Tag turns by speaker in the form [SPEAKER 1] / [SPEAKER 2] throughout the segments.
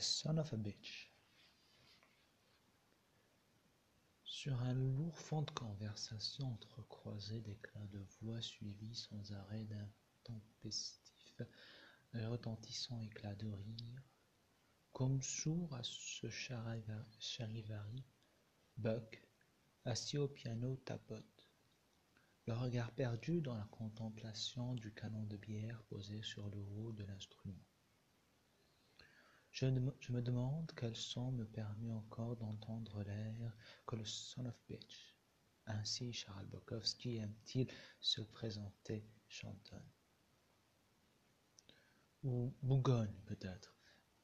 [SPEAKER 1] Son of a bitch. Sur un lourd fond de conversation entrecroisé d'éclats de voix suivis sans arrêt d'un tempestif et retentissant éclat de rire, comme sourd à ce charivari, Buck, assis au piano, tapote, le regard perdu dans la contemplation du canon de bière posé sur le haut de l'instrument. Je, me demande quel son me permet encore d'entendre l'air que le son of bitch. Ainsi Charles Bukowski aime-t-il se présenter chantonne. Ou Bougogne peut-être,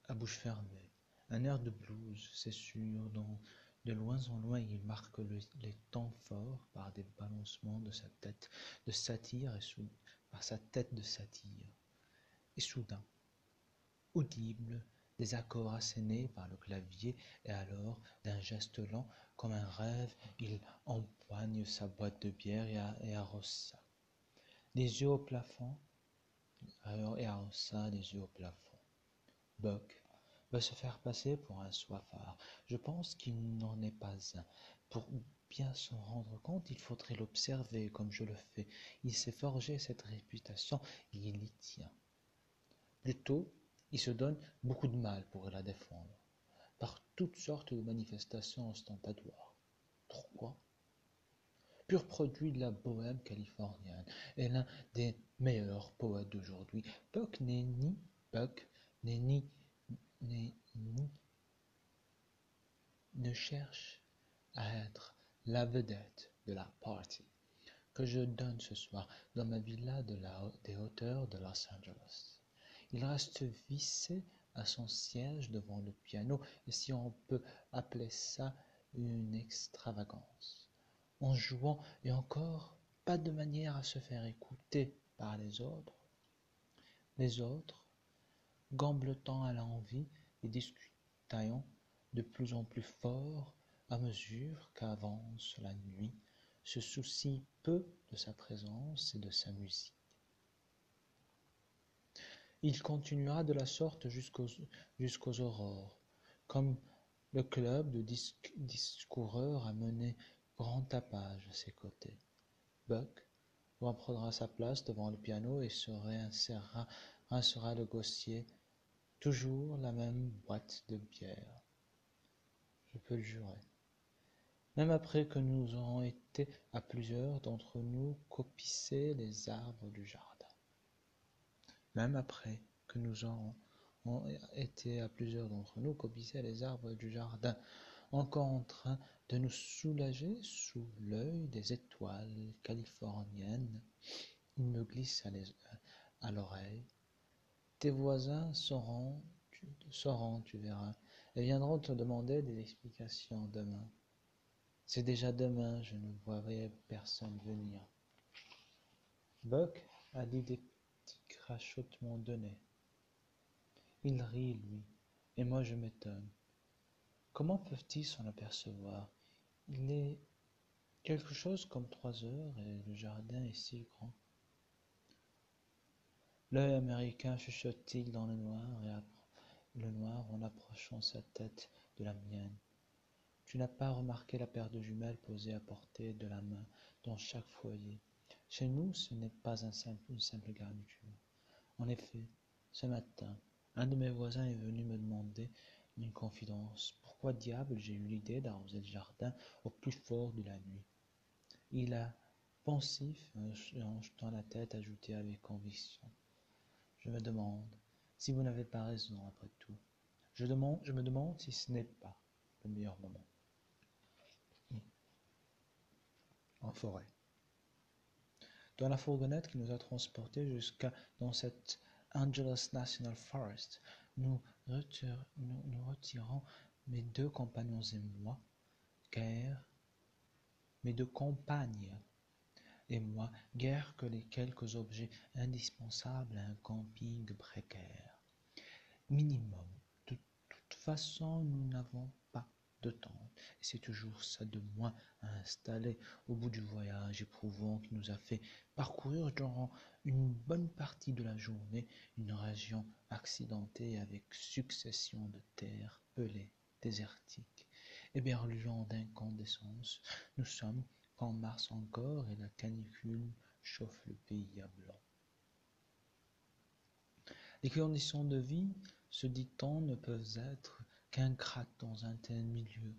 [SPEAKER 1] à bouche fermée. Un air de blues, c'est sûr, dont de loin en loin il marque les temps forts par des balancements de sa tête de satire et par sa tête de satire. Et soudain, audible, des accords assénés par le clavier, et alors, d'un geste lent, comme un rêve, il empoigne sa boîte de bière et, arrose ça. Des yeux au plafond, et arrosa des yeux au plafond. Buck va se faire passer pour un soifard. Je pense qu'il n'en est pas un. Pour bien s'en rendre compte, il faudrait l'observer comme je le fais. Il s'est forgé cette réputation et il y tient. Plutôt, il se donne beaucoup de mal pour la défendre, par toutes sortes de manifestations ostentatoires. Pourquoi Pur produit de la bohème californienne et l'un des meilleurs poètes d'aujourd'hui. Buck n'est ni Buck n'est ni, ne cherche à être la vedette de la party que je donne ce soir dans ma villa de la, des hauteurs de Los Angeles. Il reste vissé à son siège devant le piano, et si on peut appeler ça une extravagance, en jouant et encore pas de manière à se faire écouter par les autres. Les autres, gamblotant à l'envie et discutant de plus en plus fort à mesure qu'avance la nuit, se soucient peu de sa présence et de sa musique. Il continua de la sorte jusqu'aux aurores, comme le club de discoureurs a mené grand tapage à ses côtés. Buck reprendra sa place devant le piano et se réinsérera le gossier, toujours la même boîte de bière. Je peux le jurer. Même après que nous aurons été à plusieurs d'entre nous copisser les arbres du jardin même après que nous aurons été à plusieurs d'entre nous copier les arbres du jardin, encore en train de nous soulager sous l'œil des étoiles californiennes, il me glisse à l'oreille. Tes voisins sauront, tu, sauront, tu verras, et viendront te demander des explications demain. C'est déjà demain, je ne voyais personne venir. Buck a dit des crachotement donné. Il rit, lui, et moi je m'étonne. Comment peuvent-ils s'en apercevoir? Il est quelque chose comme trois heures et le jardin est si grand. L'œil américain chuchote-t-il dans le noir et le noir en approchant sa tête de la mienne. Tu n'as pas remarqué la paire de jumelles posée à portée de la main dans chaque foyer. Chez nous, ce n'est pas un une simple garniture. En effet, ce matin, un de mes voisins est venu me demander une confidence. Pourquoi diable j'ai eu l'idée d'arroser le jardin au plus fort de la nuit? Il a, pensif, en jetant la tête, ajouté avec conviction. Je me demande si vous n'avez pas raison après tout. Je me demande si ce n'est pas le meilleur moment. En forêt dans la fourgonnette qui nous a transportés jusqu'à dans cette Angeles National Forest. Nous, retirons mes deux compagnons et moi, guère, mes deux compagnes et moi, guère que les quelques objets indispensables à un camping précaire. Minimum. De toute façon, nous n'avons et c'est toujours ça de moins à installer au bout du voyage éprouvant qui nous a fait parcourir durant une bonne partie de la journée une région accidentée avec succession de terres pelées, désertiques, éberluant d'incandescence. Nous sommes qu'en mars encore et la canicule chauffe le pays à blanc. Les conditions de vie, se dit-on, ne peuvent être qu'ingrates dans un tel milieu.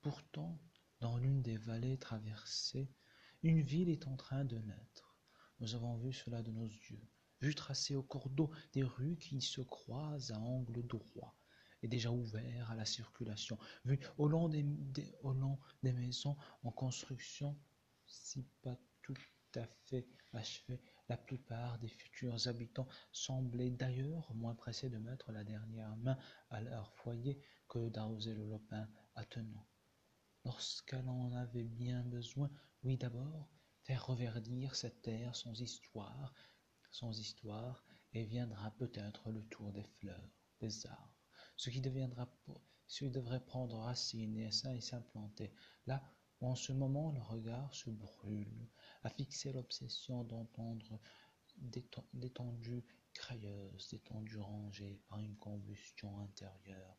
[SPEAKER 1] Pourtant, dans l'une des vallées traversées, une ville est en train de naître. Nous avons vu cela de nos yeux, vu tracer au cours d'eau des rues qui se croisent à angle droit et déjà ouverts à la circulation, vu au long des, au long des maisons en construction, si pas tout à fait achevées, la plupart des futurs habitants semblaient d'ailleurs moins pressés de mettre la dernière main à leur foyer que d'arroser le lopin attenant. Lorsqu'elle en avait bien besoin, oui d'abord, faire reverdir cette terre sans histoire, sans histoire, et viendra peut-être le tour des fleurs, des arbres, ce qui deviendra ce qui devrait prendre racine et s'implanter là en ce moment le regard se brûle à fixer l'obsession d'entendre d'étendues crayeuses, d'étendues rangées par une combustion intérieure.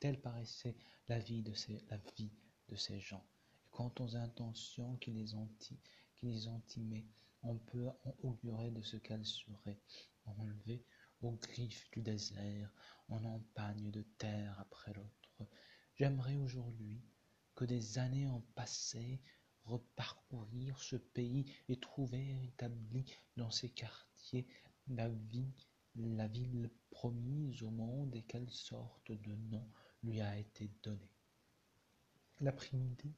[SPEAKER 1] Telle paraissait la vie de ces, la vie de ces gens. Et quant aux intentions qui les, anti, qui les on peut augurer de ce qu'elles seraient enlevées aux griffes du désert, en empagne de terre après l'autre. J'aimerais aujourd'hui des années en passé reparcourir ce pays et trouver établi dans ses quartiers la vie, la ville promise au monde et quelle sorte de nom lui a été donné. L'après-midi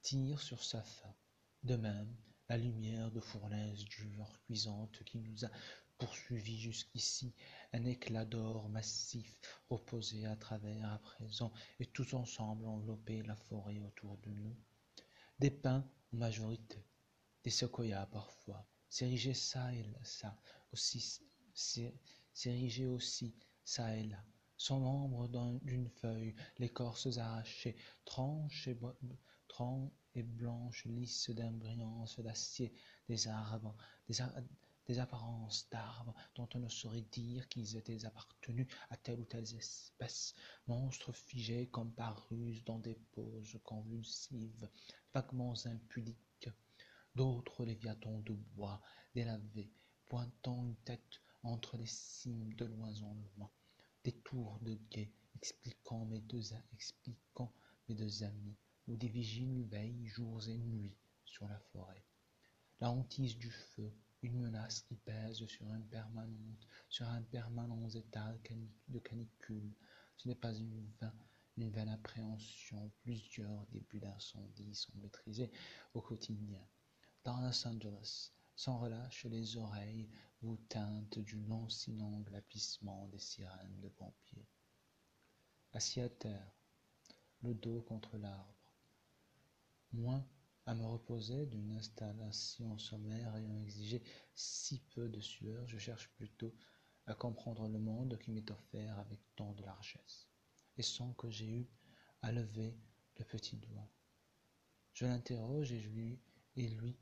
[SPEAKER 1] tire sur sa fin. De même, la lumière de fournaise dure, cuisante, qui nous a poursuivis jusqu'ici, un éclat d'or massif reposait à travers à présent, et tous ensemble envelopper la forêt autour de nous. Des pins en majorité, des séquoias parfois, s'érigeaient ça et ça, aussi, s'érigeaient aussi ça et là, sans membre d'une feuille, l'écorce arrachée, tranche et, et blanche, lisse d'imbrillance d'acier, des arbres, des apparences d'arbres dont on ne saurait dire qu'ils étaient appartenus à telle ou telle espèce, monstres figés comme par ruse dans des poses convulsives, vaguement impudiques, d'autres léviathans de bois délavés, pointant une tête entre les cimes de loin en loin, des tours de guet expliquant mes deux, expliquant mes deux amis, où des vigiles veillent jours et nuits sur la forêt. La hantise du feu, une menace qui pèse sur un permanent, état de canicule. Ce n'est pas une vaine, appréhension. Plusieurs débuts d'incendie sont maîtrisés au quotidien. Dans Los Angeles, sans relâche, les oreilles vous teintent du lancinant glapissement des sirènes de pompiers. Assis à terre, le dos contre l'arbre, moins à me reposer d'une installation sommaire ayant exigé si peu de sueur, je cherche plutôt à comprendre le monde qui m'est offert avec tant de largesse, et sans que j'aie eu à lever le petit doigt. Je l'interroge et, lui, et lui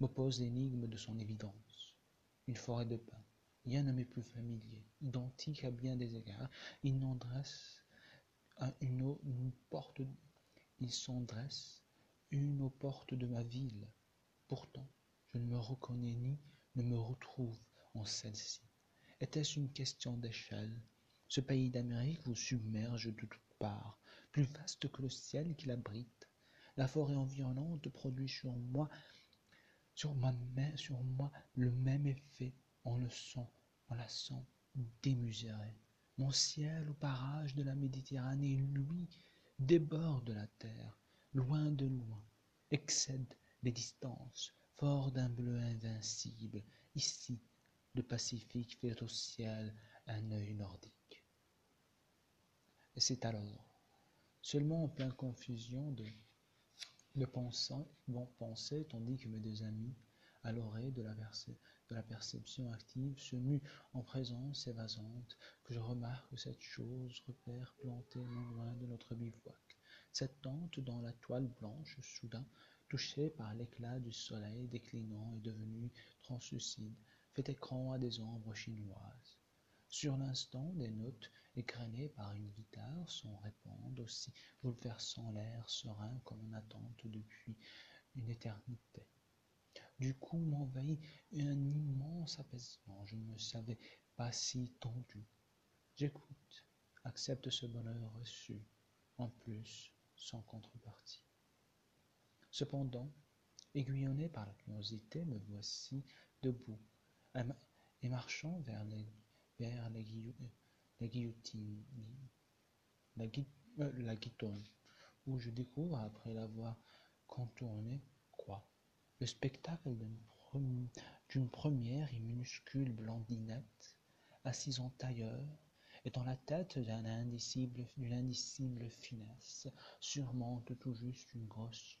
[SPEAKER 1] m'oppose l'énigme de son évidence. Une forêt de pins, rien ne m'est plus familier, identique à bien des égards, il n'en dresse une, une porte, il s'en dresse une aux portes de ma ville. Pourtant, je ne me reconnais ni ne me retrouve en celle-ci. Était-ce une question d'échelle? Ce pays d'Amérique vous submerge de toutes parts, plus vaste que le ciel qui l'abrite. La forêt environnante produit sur moi, sur ma main, sur moi, le même effet. On le sent, on la sent démesurée. Mon ciel au parage de la Méditerranée, lui, déborde la terre loin de loin, excède les distances, fort d'un bleu invincible. Ici, le Pacifique fait au ciel un œil nordique. Et c'est alors, seulement en pleine confusion de, de pensant, bon penser, tandis que mes deux amis, à l'oreille de la, de la perception active, se muent en présence évasante, que je remarque cette chose, repère planté non loin de notre bivouac Cette tente dans la toile blanche, soudain, touchée par l'éclat du soleil déclinant et devenue translucide, fait écran à des ombres chinoises. Sur l'instant, des notes égrenées par une guitare s'en répandent aussi, bouleversant l'air serein comme en attente depuis une éternité. Du coup m'envahit un immense apaisement. Je ne me savais pas si tendu. J'écoute, accepte ce bonheur reçu, en plus, sans contrepartie. Cependant, aiguillonné par la curiosité, me voici debout et marchant vers la, euh, la guitonne, où je découvre, après l'avoir contourné, quoi? Le spectacle d'une première et minuscule blondinette, assise en tailleur, et dans la tête d'une indicible, finesse, surmonte tout juste une grosse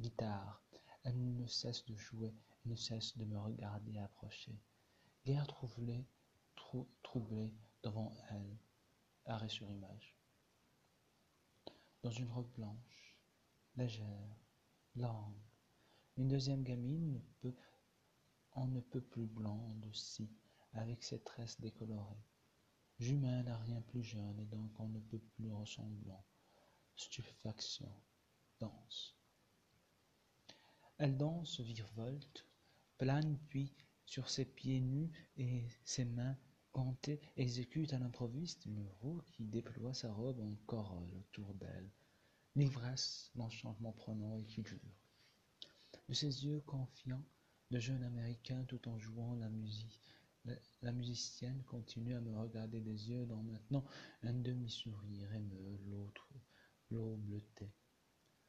[SPEAKER 1] guitare. Elle ne cesse de jouer et ne cesse de me regarder approcher. Guerre troublée, trou, troublée devant elle, arrêt sur image. Dans une robe blanche, légère, longue, une deuxième gamine ne peut, on ne peut plus blonde aussi, avec ses tresses décolorées. Jumelle à rien plus jeune et donc on ne peut plus ressemblant. Stupéfaction, danse. Elle danse, virevolte, plane puis sur ses pieds nus et ses mains gantées exécute à l'improviste une roue qui déploie sa robe en corolle autour d'elle. L'ivresse, l'enchantement prenant et qui dure. De ses yeux confiants, de jeune Américain tout en jouant la musique, la, musicienne continue à me regarder des yeux dont maintenant un demi-sourire émeut l'autre, l'eau bleutée.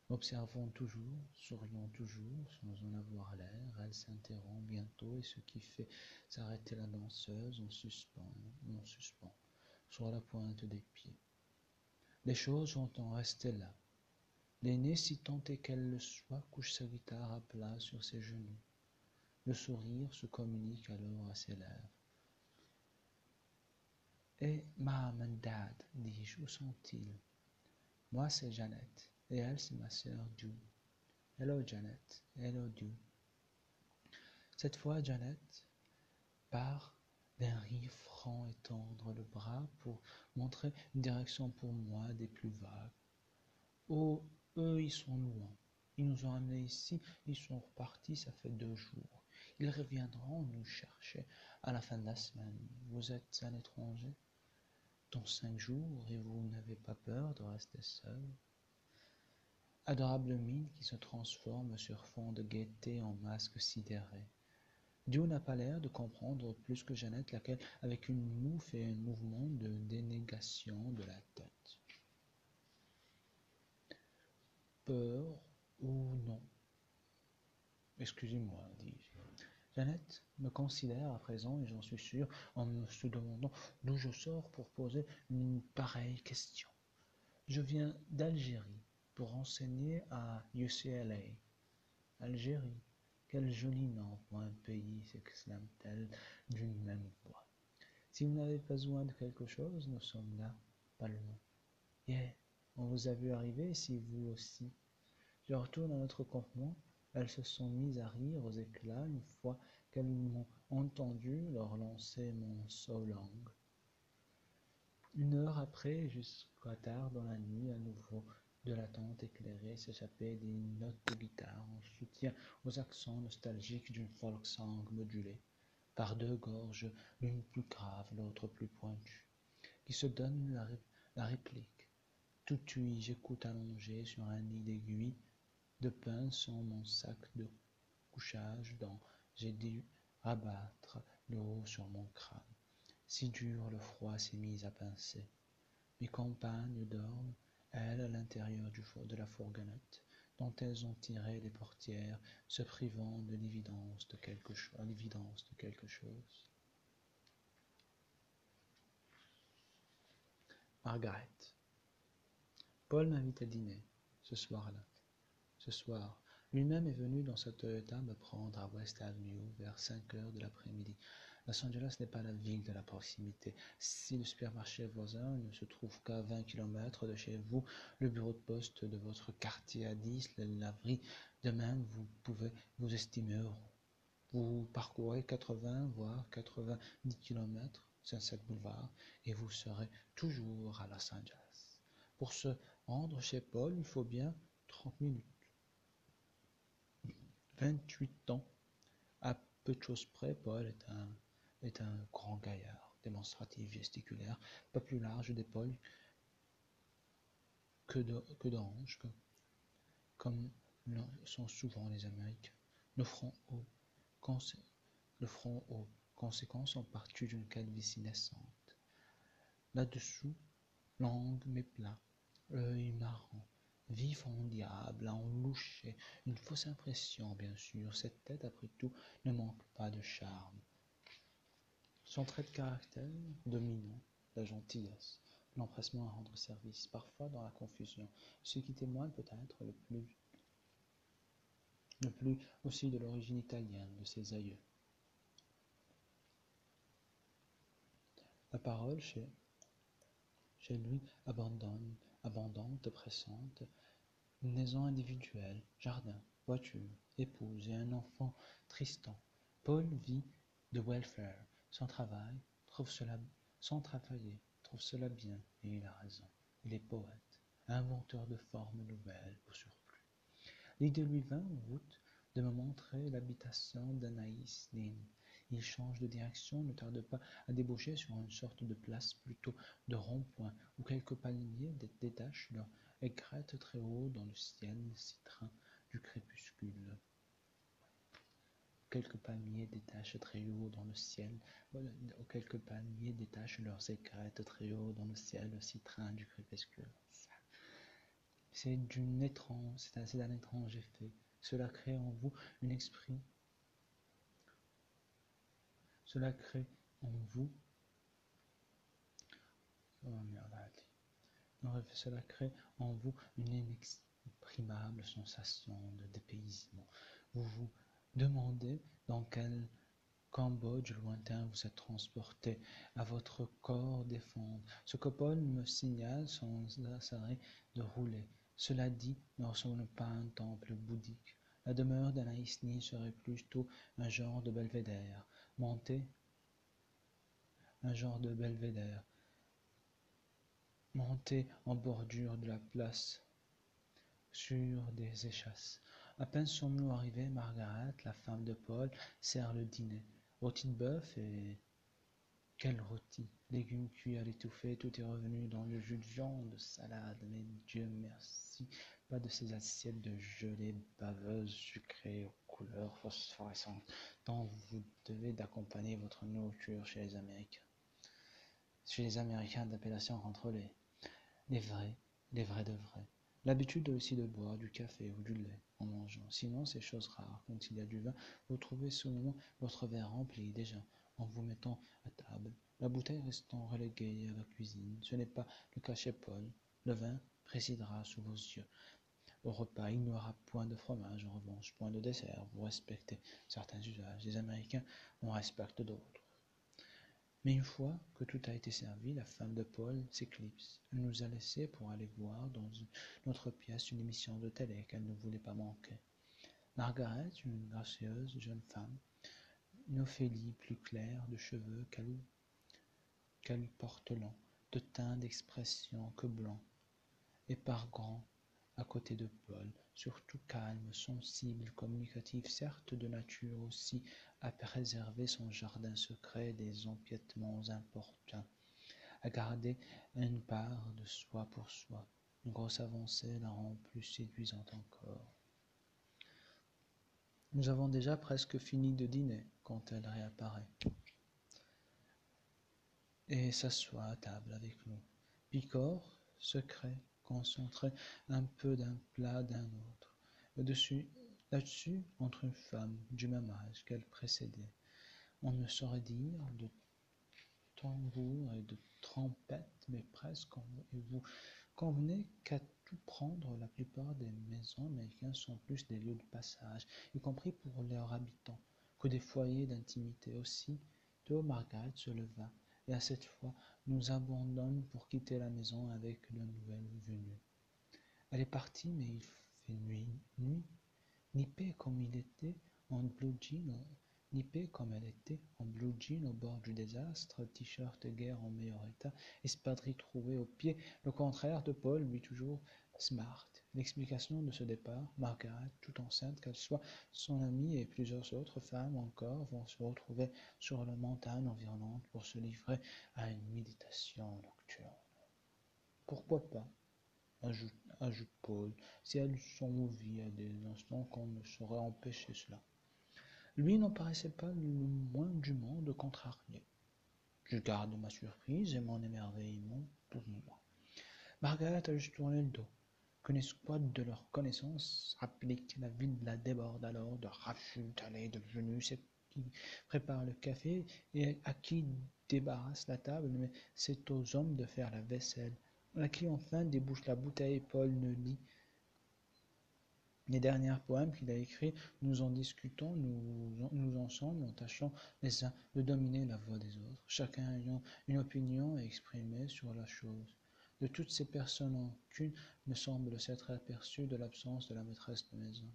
[SPEAKER 1] Observant toujours, souriant toujours, sans en avoir l'air, elle s'interrompt bientôt et ce qui fait s'arrêter la danseuse en suspens, en suspens, sur la pointe des pieds. Les choses vont en rester là. L'aînée, si tant est qu'elle le soit, couche sa guitare à plat sur ses genoux. Le sourire se communique alors à ses lèvres. Et Mam and Dad, dis-je, où sont-ils Moi, c'est Jeannette, et elle, c'est ma sœur Ju. Hello, Janet. Hello, Ju. Cette fois, Janet part d'un rire franc et tendre le bras pour montrer une direction pour moi des plus vagues. Oh, eux, ils sont loin. Ils nous ont amenés ici, ils sont repartis, ça fait deux jours. Ils reviendront nous chercher à la fin de la semaine. Vous êtes un étranger dans cinq jours et vous n'avez pas peur de rester seul. Adorable mine qui se transforme sur fond de gaieté en masque sidéré. Dieu n'a pas l'air de comprendre plus que Jeannette, laquelle, avec une moue, fait un mouvement de dénégation de la tête. Peur ou non? Excusez-moi, dis-je. Jeannette me considère à présent, et j'en suis sûr, en me se demandant d'où je sors pour poser une pareille question. Je viens d'Algérie pour enseigner à UCLA. Algérie, quel joli nom pour un pays, s'exclame-t-elle d'une même voix. Si vous n'avez pas besoin de quelque chose, nous sommes là, pas loin. Yeah, on vous a vu arriver, si vous aussi. Je retourne à notre campement elles se sont mises à rire aux éclats une fois qu'elles m'ont entendu leur lancer mon solang. Une heure après, jusqu'à tard dans la nuit, à nouveau de la tente éclairée s'échappaient des notes de guitare en soutien aux accents nostalgiques d'une folk-song modulée par deux gorges, l'une plus grave, l'autre plus pointue, qui se donnent la, réplique. Tout j'écoute allongé sur un nid d'aiguilles de pain sans mon sac de couchage dont j'ai dû rabattre l'eau sur mon crâne. Si dur le froid s'est mis à pincer. Mes compagnes dorment, elles, à l'intérieur de la fourgonnette, dont elles ont tiré les portières, se privant de l'évidence de quelque, l'évidence de quelque chose. Margaret. Paul m'invite à dîner ce soir-là ce soir. Lui-même est venu dans sa Toyota me prendre à West Avenue vers cinq heures de l'après-midi. Los Angeles n'est pas la ville de la proximité. Si le supermarché voisin ne se trouve qu'à 20 km de chez vous, le bureau de poste de votre quartier à 10, la laverie de même, vous pouvez vous estimer heureux. Vous parcourez 80 voire 90 km Sunset Boulevard et vous serez toujours à Los Angeles. Pour se rendre chez Paul, il faut bien 30 minutes. 28 ans. À peu de choses près, Paul est un, est un grand gaillard, démonstratif, gesticulaire, pas plus large d'épaule que d'ange, comme sont souvent les Américains. Le front haut, le front haut, conséquence en partie d'une calvitie naissante. Là-dessous, langue mais plat, œil marrant, en diable, en louché, une fausse impression, bien sûr. Cette tête, après tout, ne manque pas de charme. Son trait de caractère dominant, la gentillesse, l'empressement à rendre service, parfois dans la confusion, ce qui témoigne peut-être le plus, le plus aussi de l'origine italienne de ses aïeux. La parole chez lui abandonne, abondante, pressante, maison individuelle, jardin, voiture, épouse et un enfant Tristan. Paul vit de welfare, sans travail, trouve cela, sans travailler, trouve cela bien, et il a raison. Il est poète, inventeur de formes nouvelles au surplus. L'idée lui vint en route de me montrer l'habitation d'Anaïs Nin, il change de direction, ne tarde pas à déboucher sur une sorte de place plutôt de rond-point, où quelques palmiers détachent leur aigrette très haut dans le ciel citrin du crépuscule. Quelques palmiers détachent très haut dans le ciel, quelques palmiers détachent leurs aigrettes très haut dans le ciel citrin du crépuscule. C'est d'une étrange, c'est étrange effet. Cela crée en vous un esprit cela crée en vous oh, cela crée en vous une inexprimable sensation de dépaysement. Vous vous demandez dans quel Cambodge lointain vous êtes transporté, à votre corps défendre. Ce que Paul me signale sans arrêt de rouler. Cela dit, ne ressemble pas à un temple bouddhique. La demeure d'Anaïsni serait plutôt un genre de belvédère monter un genre de belvédère, monter en bordure de la place sur des échasses. À peine sommes-nous arrivés, Margaret, la femme de Paul, sert le dîner. Rôti de bœuf et quel rôti? Légumes cuits à l'étouffée, tout est revenu dans le jus de viande, salade, mais Dieu merci, pas de ces assiettes de gelée baveuse sucrée couleurs phosphorescentes dont vous devez d'accompagner votre nourriture chez les Américains. Chez les Américains d'appellation contrôlée. Les vrais, les vrais de vrais. L'habitude aussi de boire du café ou du lait en mangeant. Sinon, c'est chose rare. Quand il y a du vin, vous trouvez souvent votre verre rempli déjà en vous mettant à table, la bouteille restant reléguée à la cuisine. Ce n'est pas le cas chez Paul. Le vin présidera sous vos yeux. Au repas, il n'y aura point de fromage, en revanche, point de dessert. Vous respectez certains usages. Les Américains en respectent d'autres. Mais une fois que tout a été servi, la femme de Paul s'éclipse. Elle nous a laissés pour aller voir dans une autre pièce une émission de télé qu'elle ne voulait pas manquer. Margaret, une gracieuse jeune femme, une Ophélie plus claire de cheveux qu'elle porte lent, de teint d'expression que blanc, et par grand à côté de Paul, surtout calme, sensible, communicatif, certes de nature aussi à préserver son jardin secret des empiètements importuns, à garder une part de soi pour soi. Une grosse avancée la rend plus séduisante encore. Nous avons déjà presque fini de dîner quand elle réapparaît et s'assoit à table avec nous. Picor, secret, concentré un peu d'un plat d'un autre. Là-dessus, entre une femme du même âge qu'elle précédait, on ne saurait dire de tambour et de trompette, mais presque, et vous convenez qu'à tout prendre, la plupart des maisons américaines sont plus des lieux de passage, y compris pour leurs habitants, que des foyers d'intimité aussi. Aussitôt Margaret se leva, et à cette fois nous abandonne pour quitter la maison avec le nouvel venu. Elle est partie, mais il fait nuit, nuit. Nippé comme il était en blue jean, nippé comme elle était en blue jean au bord du désastre, t-shirt guerre en meilleur état, espadrille trouvée au pied, le contraire de Paul, lui toujours smart. L'explication de ce départ, Margaret, tout enceinte qu'elle soit, son amie et plusieurs autres femmes encore vont se retrouver sur la montagne environnante pour se livrer à une méditation nocturne. Pourquoi pas? Ajoute, Paul, si elles sont envie à des instants qu'on ne saurait empêcher cela. Lui n'en paraissait pas le moins du monde contrarié. Je garde ma surprise et mon émerveillement pour moi. Margaret a juste tourné le dos escouade de leurs connaissances applique la ville déborde alors de rachutes allées de venus c'est qui prépare le café et à qui débarrasse la table mais c'est aux hommes de faire la vaisselle à qui enfin débouche la bouteille Paul ne lit les derniers poèmes qu'il a écrits, nous en discutons, nous, nous ensemble, en tâchant les uns de dominer la voix des autres, chacun ayant une opinion à exprimer sur la chose. De toutes ces personnes, aucune ne semble s'être aperçue de l'absence de la maîtresse de maison.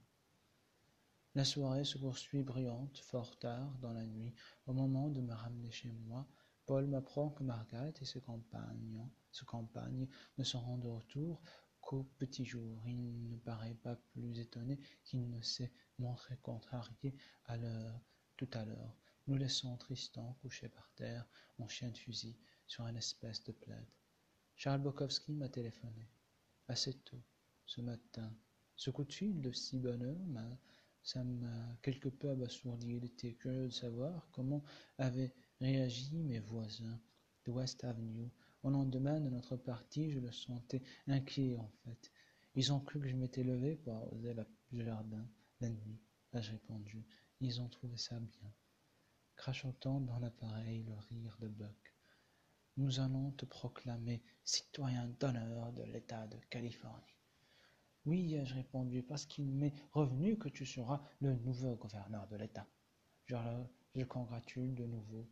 [SPEAKER 1] La soirée se poursuit brillante, fort tard dans la nuit. Au moment de me ramener chez moi, Paul m'apprend que Margaret et ses compagnes, ses compagnes ne seront de retour qu'au petit jour. Il ne paraît pas plus étonné qu'il ne s'est montré contrarié à l'heure tout à l'heure, nous laissons Tristan couché par terre en chien de fusil sur une espèce de plaide. Charles Bukowski m'a téléphoné, assez tôt, ce matin. Ce coup de fil de si bonne heure, ça m'a quelque peu abasourdi. Il était curieux de savoir comment avaient réagi mes voisins de West Avenue. Au lendemain de notre partie, je le sentais inquiet en fait. Ils ont cru que je m'étais levé pour arroser le jardin la nuit. Ai-je répondu. Ils ont trouvé ça bien. Crachotant dans l'appareil le rire de Buck nous allons te proclamer citoyen d'honneur de l'État de Californie. Oui, ai-je répondu, parce qu'il m'est revenu que tu seras le nouveau gouverneur de l'État. Genre, je congratule de nouveau,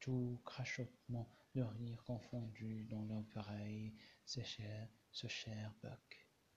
[SPEAKER 1] tout crachotement de rire confondu dans l'oreille, ce cher, ce cher Buck.